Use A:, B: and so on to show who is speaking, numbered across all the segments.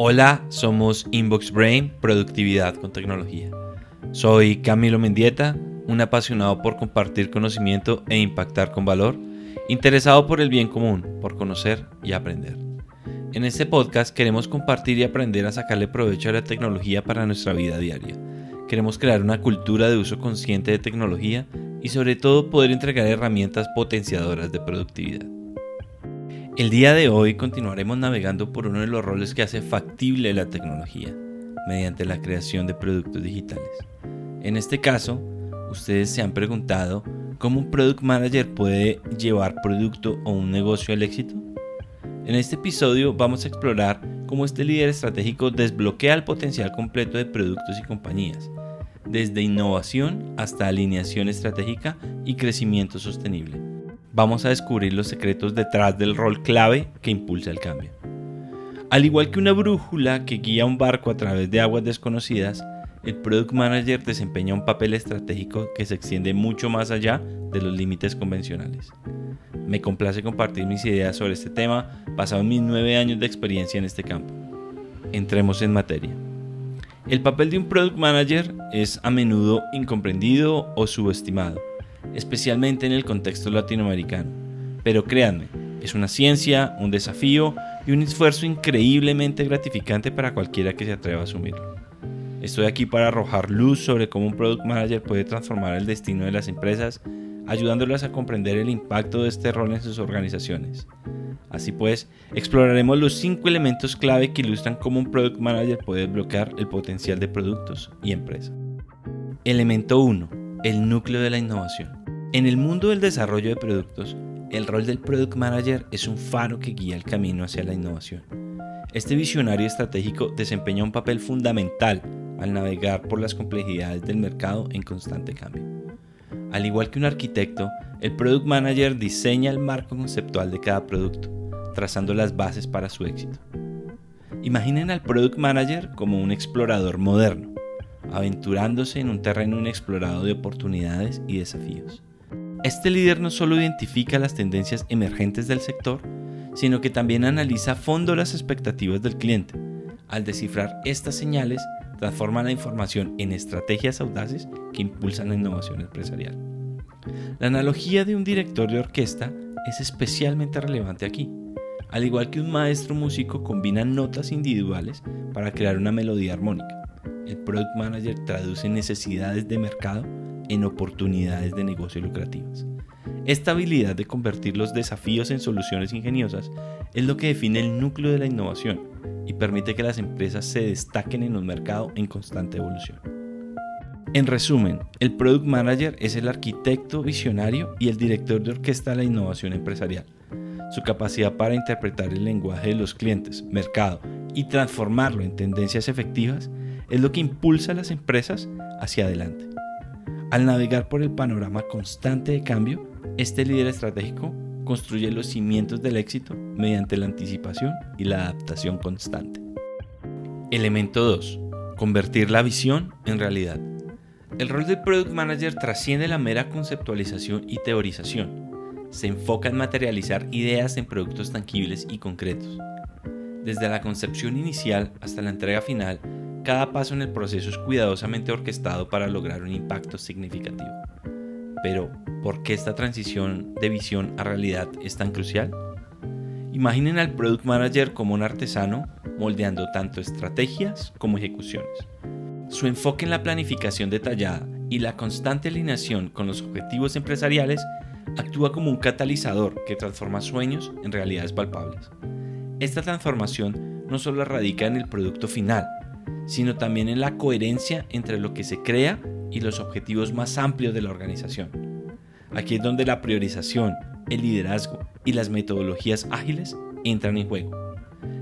A: Hola, somos Inbox Brain, Productividad con Tecnología. Soy Camilo Mendieta, un apasionado por compartir conocimiento e impactar con valor, interesado por el bien común, por conocer y aprender. En este podcast queremos compartir y aprender a sacarle provecho a la tecnología para nuestra vida diaria. Queremos crear una cultura de uso consciente de tecnología y sobre todo poder entregar herramientas potenciadoras de productividad. El día de hoy continuaremos navegando por uno de los roles que hace factible la tecnología, mediante la creación de productos digitales. En este caso, ustedes se han preguntado cómo un product manager puede llevar producto o un negocio al éxito. En este episodio vamos a explorar cómo este líder estratégico desbloquea el potencial completo de productos y compañías, desde innovación hasta alineación estratégica y crecimiento sostenible vamos a descubrir los secretos detrás del rol clave que impulsa el cambio. Al igual que una brújula que guía un barco a través de aguas desconocidas, el Product Manager desempeña un papel estratégico que se extiende mucho más allá de los límites convencionales. Me complace compartir mis ideas sobre este tema basado en mis nueve años de experiencia en este campo. Entremos en materia. El papel de un Product Manager es a menudo incomprendido o subestimado especialmente en el contexto latinoamericano. Pero créanme, es una ciencia, un desafío y un esfuerzo increíblemente gratificante para cualquiera que se atreva a asumirlo. Estoy aquí para arrojar luz sobre cómo un product manager puede transformar el destino de las empresas, ayudándolas a comprender el impacto de este rol en sus organizaciones. Así pues, exploraremos los cinco elementos clave que ilustran cómo un product manager puede bloquear el potencial de productos y empresas. Elemento 1 el núcleo de la innovación. En el mundo del desarrollo de productos, el rol del Product Manager es un faro que guía el camino hacia la innovación. Este visionario estratégico desempeña un papel fundamental al navegar por las complejidades del mercado en constante cambio. Al igual que un arquitecto, el Product Manager diseña el marco conceptual de cada producto, trazando las bases para su éxito. Imaginen al Product Manager como un explorador moderno, aventurándose en un terreno inexplorado de oportunidades y desafíos. Este líder no solo identifica las tendencias emergentes del sector, sino que también analiza a fondo las expectativas del cliente. Al descifrar estas señales, transforma la información en estrategias audaces que impulsan la innovación empresarial. La analogía de un director de orquesta es especialmente relevante aquí. Al igual que un maestro músico combina notas individuales para crear una melodía armónica el Product Manager traduce necesidades de mercado en oportunidades de negocio lucrativas. Esta habilidad de convertir los desafíos en soluciones ingeniosas es lo que define el núcleo de la innovación y permite que las empresas se destaquen en un mercado en constante evolución. En resumen, el Product Manager es el arquitecto visionario y el director de orquesta de la innovación empresarial. Su capacidad para interpretar el lenguaje de los clientes, mercado y transformarlo en tendencias efectivas es lo que impulsa a las empresas hacia adelante. Al navegar por el panorama constante de cambio, este líder estratégico construye los cimientos del éxito mediante la anticipación y la adaptación constante. Elemento 2. Convertir la visión en realidad. El rol del Product Manager trasciende la mera conceptualización y teorización. Se enfoca en materializar ideas en productos tangibles y concretos. Desde la concepción inicial hasta la entrega final, cada paso en el proceso es cuidadosamente orquestado para lograr un impacto significativo. Pero, ¿por qué esta transición de visión a realidad es tan crucial? Imaginen al Product Manager como un artesano moldeando tanto estrategias como ejecuciones. Su enfoque en la planificación detallada y la constante alineación con los objetivos empresariales actúa como un catalizador que transforma sueños en realidades palpables. Esta transformación no solo radica en el producto final, sino también en la coherencia entre lo que se crea y los objetivos más amplios de la organización. Aquí es donde la priorización, el liderazgo y las metodologías ágiles entran en juego.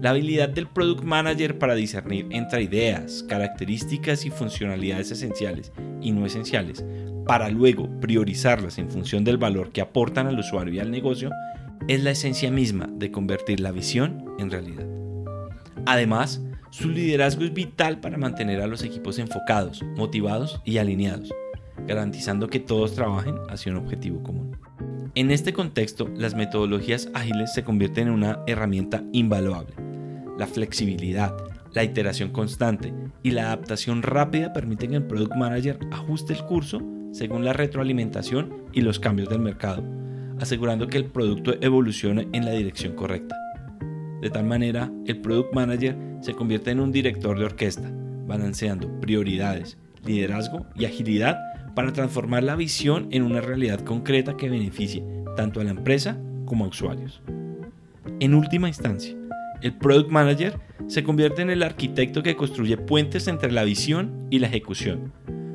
A: La habilidad del product manager para discernir entre ideas, características y funcionalidades esenciales y no esenciales, para luego priorizarlas en función del valor que aportan al usuario y al negocio, es la esencia misma de convertir la visión en realidad. Además, su liderazgo es vital para mantener a los equipos enfocados, motivados y alineados, garantizando que todos trabajen hacia un objetivo común. En este contexto, las metodologías ágiles se convierten en una herramienta invaluable. La flexibilidad, La iteración constante y la adaptación rápida permiten que el Product Manager ajuste el curso según la retroalimentación y los cambios del mercado, asegurando que el producto evolucione en la dirección correcta. De tal manera, el Product Manager se convierte en un director de orquesta, balanceando prioridades, liderazgo y agilidad para transformar la visión en una realidad concreta que beneficie tanto a la empresa como a usuarios. En última instancia, el Product Manager se convierte en el arquitecto que construye puentes entre la visión y la ejecución.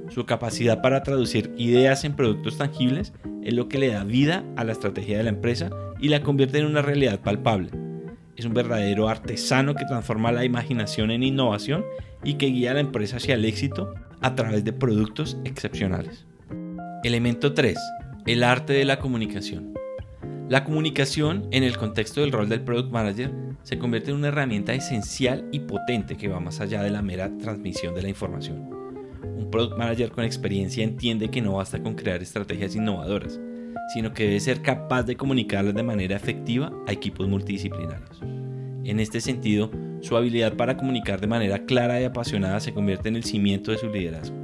A: Su capacidad para traducir ideas en productos tangibles es lo que le da vida a la estrategia de la empresa y la convierte en una realidad palpable. Es un verdadero artesano que transforma la imaginación en innovación y que guía a la empresa hacia el éxito a través de productos excepcionales. Elemento 3. El arte de la comunicación. La comunicación en el contexto del rol del Product Manager se convierte en una herramienta esencial y potente que va más allá de la mera transmisión de la información. Un Product Manager con experiencia entiende que no basta con crear estrategias innovadoras, sino que debe ser capaz de comunicarlas de manera efectiva a equipos multidisciplinarios. En este sentido, su habilidad para comunicar de manera clara y apasionada se convierte en el cimiento de su liderazgo.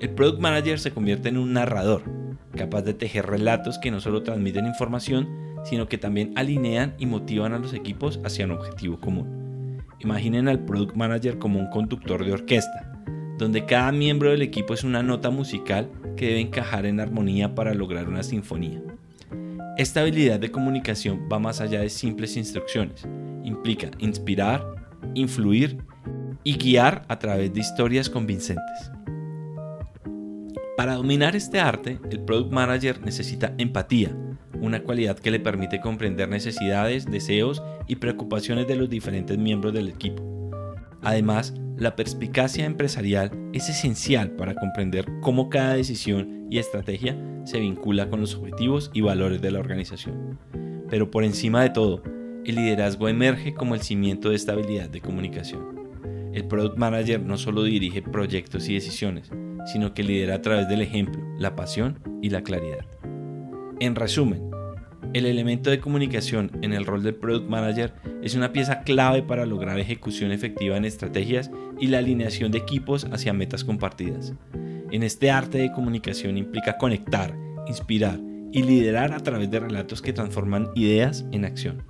A: El Product Manager se convierte en un narrador, capaz de tejer relatos que no solo transmiten información, sino que también alinean y motivan a los equipos hacia un objetivo común. Imaginen al Product Manager como un conductor de orquesta, donde cada miembro del equipo es una nota musical que debe encajar en armonía para lograr una sinfonía. Esta habilidad de comunicación va más allá de simples instrucciones, implica inspirar, influir y guiar a través de historias convincentes. Para dominar este arte, el Product Manager necesita empatía, una cualidad que le permite comprender necesidades, deseos y preocupaciones de los diferentes miembros del equipo. Además, la perspicacia empresarial es esencial para comprender cómo cada decisión y estrategia se vincula con los objetivos y valores de la organización. Pero por encima de todo, el liderazgo emerge como el cimiento de esta habilidad de comunicación. El Product Manager no solo dirige proyectos y decisiones, sino que lidera a través del ejemplo, la pasión y la claridad. En resumen, el elemento de comunicación en el rol del Product Manager es una pieza clave para lograr ejecución efectiva en estrategias y la alineación de equipos hacia metas compartidas. En este arte de comunicación implica conectar, inspirar y liderar a través de relatos que transforman ideas en acción.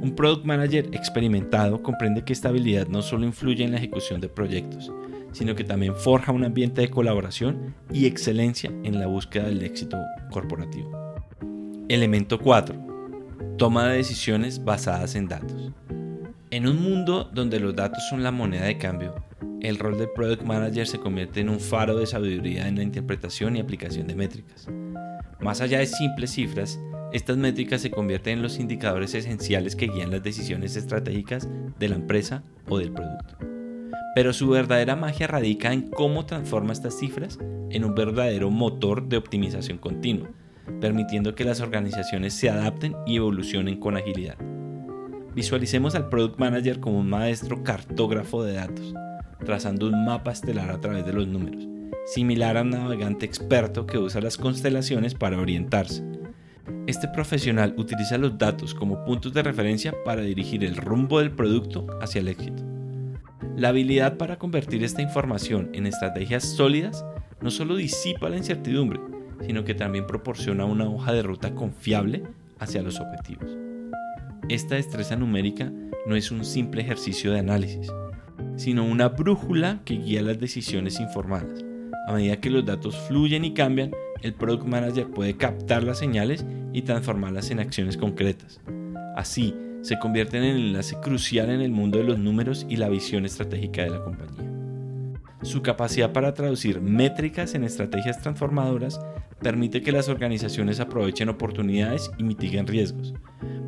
A: Un Product Manager experimentado comprende que esta habilidad no solo influye en la ejecución de proyectos, sino que también forja un ambiente de colaboración y excelencia en la búsqueda del éxito corporativo. Elemento 4. Toma de decisiones basadas en datos. En un mundo donde los datos son la moneda de cambio, el rol del Product Manager se convierte en un faro de sabiduría en la interpretación y aplicación de métricas. Más allá de simples cifras, estas métricas se convierten en los indicadores esenciales que guían las decisiones estratégicas de la empresa o del producto. Pero su verdadera magia radica en cómo transforma estas cifras en un verdadero motor de optimización continua, permitiendo que las organizaciones se adapten y evolucionen con agilidad. Visualicemos al Product Manager como un maestro cartógrafo de datos, trazando un mapa estelar a través de los números, similar a un navegante experto que usa las constelaciones para orientarse este profesional utiliza los datos como puntos de referencia para dirigir el rumbo del producto hacia el éxito. La habilidad para convertir esta información en estrategias sólidas no solo disipa la incertidumbre, sino que también proporciona una hoja de ruta confiable hacia los objetivos. Esta destreza numérica no es un simple ejercicio de análisis, sino una brújula que guía las decisiones informadas. A medida que los datos fluyen y cambian, el Product Manager puede captar las señales y transformarlas en acciones concretas. Así, se convierte en el enlace crucial en el mundo de los números y la visión estratégica de la compañía. Su capacidad para traducir métricas en estrategias transformadoras permite que las organizaciones aprovechen oportunidades y mitiguen riesgos,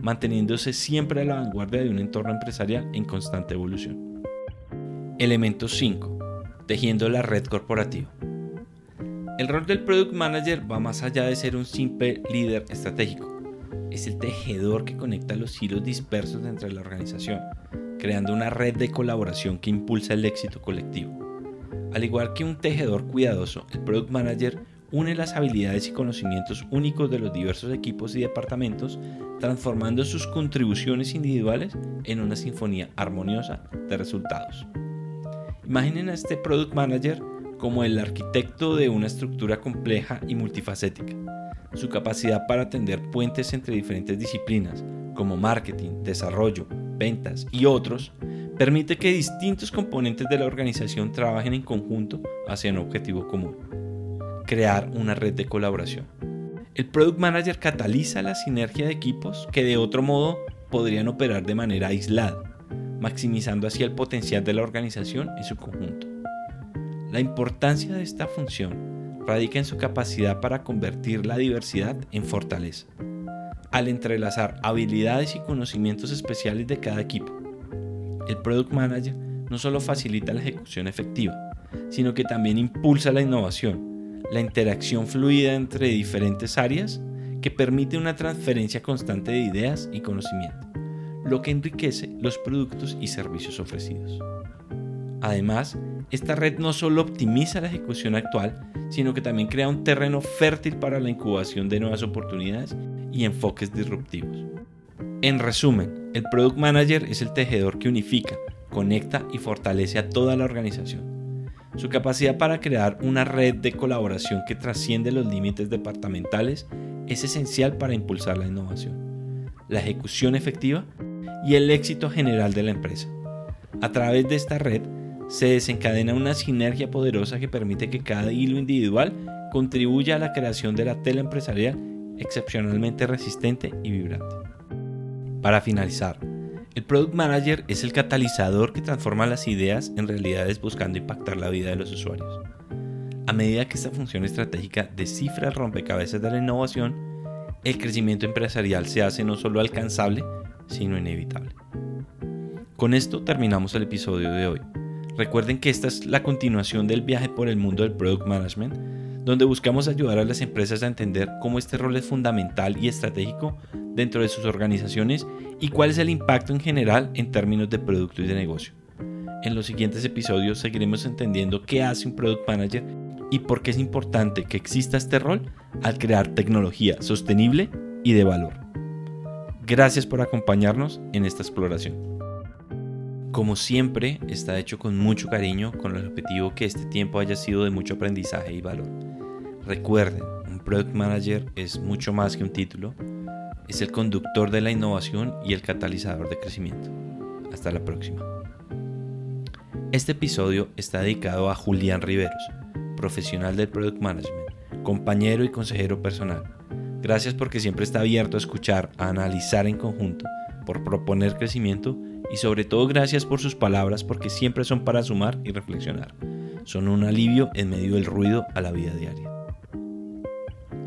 A: manteniéndose siempre a la vanguardia de un entorno empresarial en constante evolución. Elemento 5. Tejiendo la red corporativa. El rol del Product Manager va más allá de ser un simple líder estratégico. Es el tejedor que conecta los hilos dispersos entre la organización, creando una red de colaboración que impulsa el éxito colectivo. Al igual que un tejedor cuidadoso, el Product Manager une las habilidades y conocimientos únicos de los diversos equipos y departamentos transformando sus contribuciones individuales en una sinfonía armoniosa de resultados. Imaginen a este Product Manager como el arquitecto de una estructura compleja y multifacética. Su capacidad para tender puentes entre diferentes disciplinas, como marketing, desarrollo, ventas y otros, permite que distintos componentes de la organización trabajen en conjunto hacia un objetivo común, crear una red de colaboración. El Product Manager cataliza la sinergia de equipos que de otro modo podrían operar de manera aislada, maximizando así el potencial de la organización en su conjunto. La importancia de esta función radica en su capacidad para convertir la diversidad en fortaleza, al entrelazar habilidades y conocimientos especiales de cada equipo. El Product Manager no solo facilita la ejecución efectiva, sino que también impulsa la innovación, la interacción fluida entre diferentes áreas que permite una transferencia constante de ideas y conocimiento, lo que enriquece los productos y servicios ofrecidos. Además, esta red no solo optimiza la ejecución actual, sino que también crea un terreno fértil para la incubación de nuevas oportunidades y enfoques disruptivos. En resumen, el Product Manager es el tejedor que unifica, conecta y fortalece a toda la organización. Su capacidad para crear una red de colaboración que trasciende los límites departamentales es esencial para impulsar la innovación, la ejecución efectiva y el éxito general de la empresa. A través de esta red, se desencadena una sinergia poderosa que permite que cada hilo individual contribuya a la creación de la tela empresarial excepcionalmente resistente y vibrante. Para finalizar, el Product Manager es el catalizador que transforma las ideas en realidades buscando impactar la vida de los usuarios. A medida que esta función estratégica descifra el rompecabezas de la innovación, el crecimiento empresarial se hace no solo alcanzable, sino inevitable. Con esto terminamos el episodio de hoy. Recuerden que esta es la continuación del viaje por el mundo del Product Management, donde buscamos ayudar a las empresas a entender cómo este rol es fundamental y estratégico dentro de sus organizaciones y cuál es el impacto en general en términos de producto y de negocio. En los siguientes episodios seguiremos entendiendo qué hace un Product Manager y por qué es importante que exista este rol al crear tecnología sostenible y de valor. Gracias por acompañarnos en esta exploración. Como siempre, está hecho con mucho cariño con el objetivo que este tiempo haya sido de mucho aprendizaje y valor. Recuerden, un Product Manager es mucho más que un título, es el conductor de la innovación y el catalizador de crecimiento. Hasta la próxima. Este episodio está dedicado a Julián Riveros, profesional del Product Management, compañero y consejero personal. Gracias porque siempre está abierto a escuchar, a analizar en conjunto, por proponer crecimiento y sobre todo gracias por sus palabras porque siempre son para sumar y reflexionar. Son un alivio en medio del ruido a la vida diaria.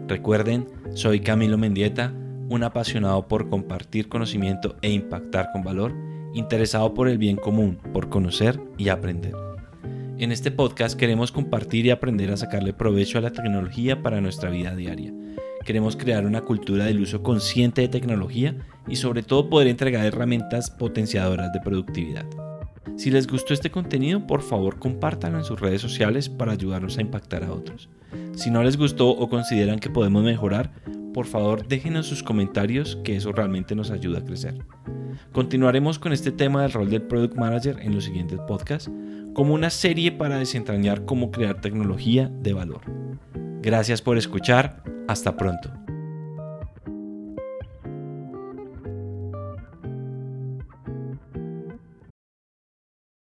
A: Recuerden, soy Camilo Mendieta, un apasionado por compartir conocimiento e impactar con valor, interesado por el bien común, por conocer y aprender. En este podcast queremos compartir y aprender a sacarle provecho a la tecnología para nuestra vida diaria Queremos crear una cultura del uso consciente de tecnología y sobre todo poder entregar herramientas potenciadoras de productividad. Si les gustó este contenido, por favor compártanlo en sus redes sociales para ayudarnos a impactar a otros. Si no les gustó o consideran que podemos mejorar, por favor déjenos sus comentarios que eso realmente nos ayuda a crecer. Continuaremos con este tema del rol del Product Manager en los siguientes podcasts como una serie para desentrañar cómo crear tecnología de valor. Gracias por escuchar. Hasta pronto.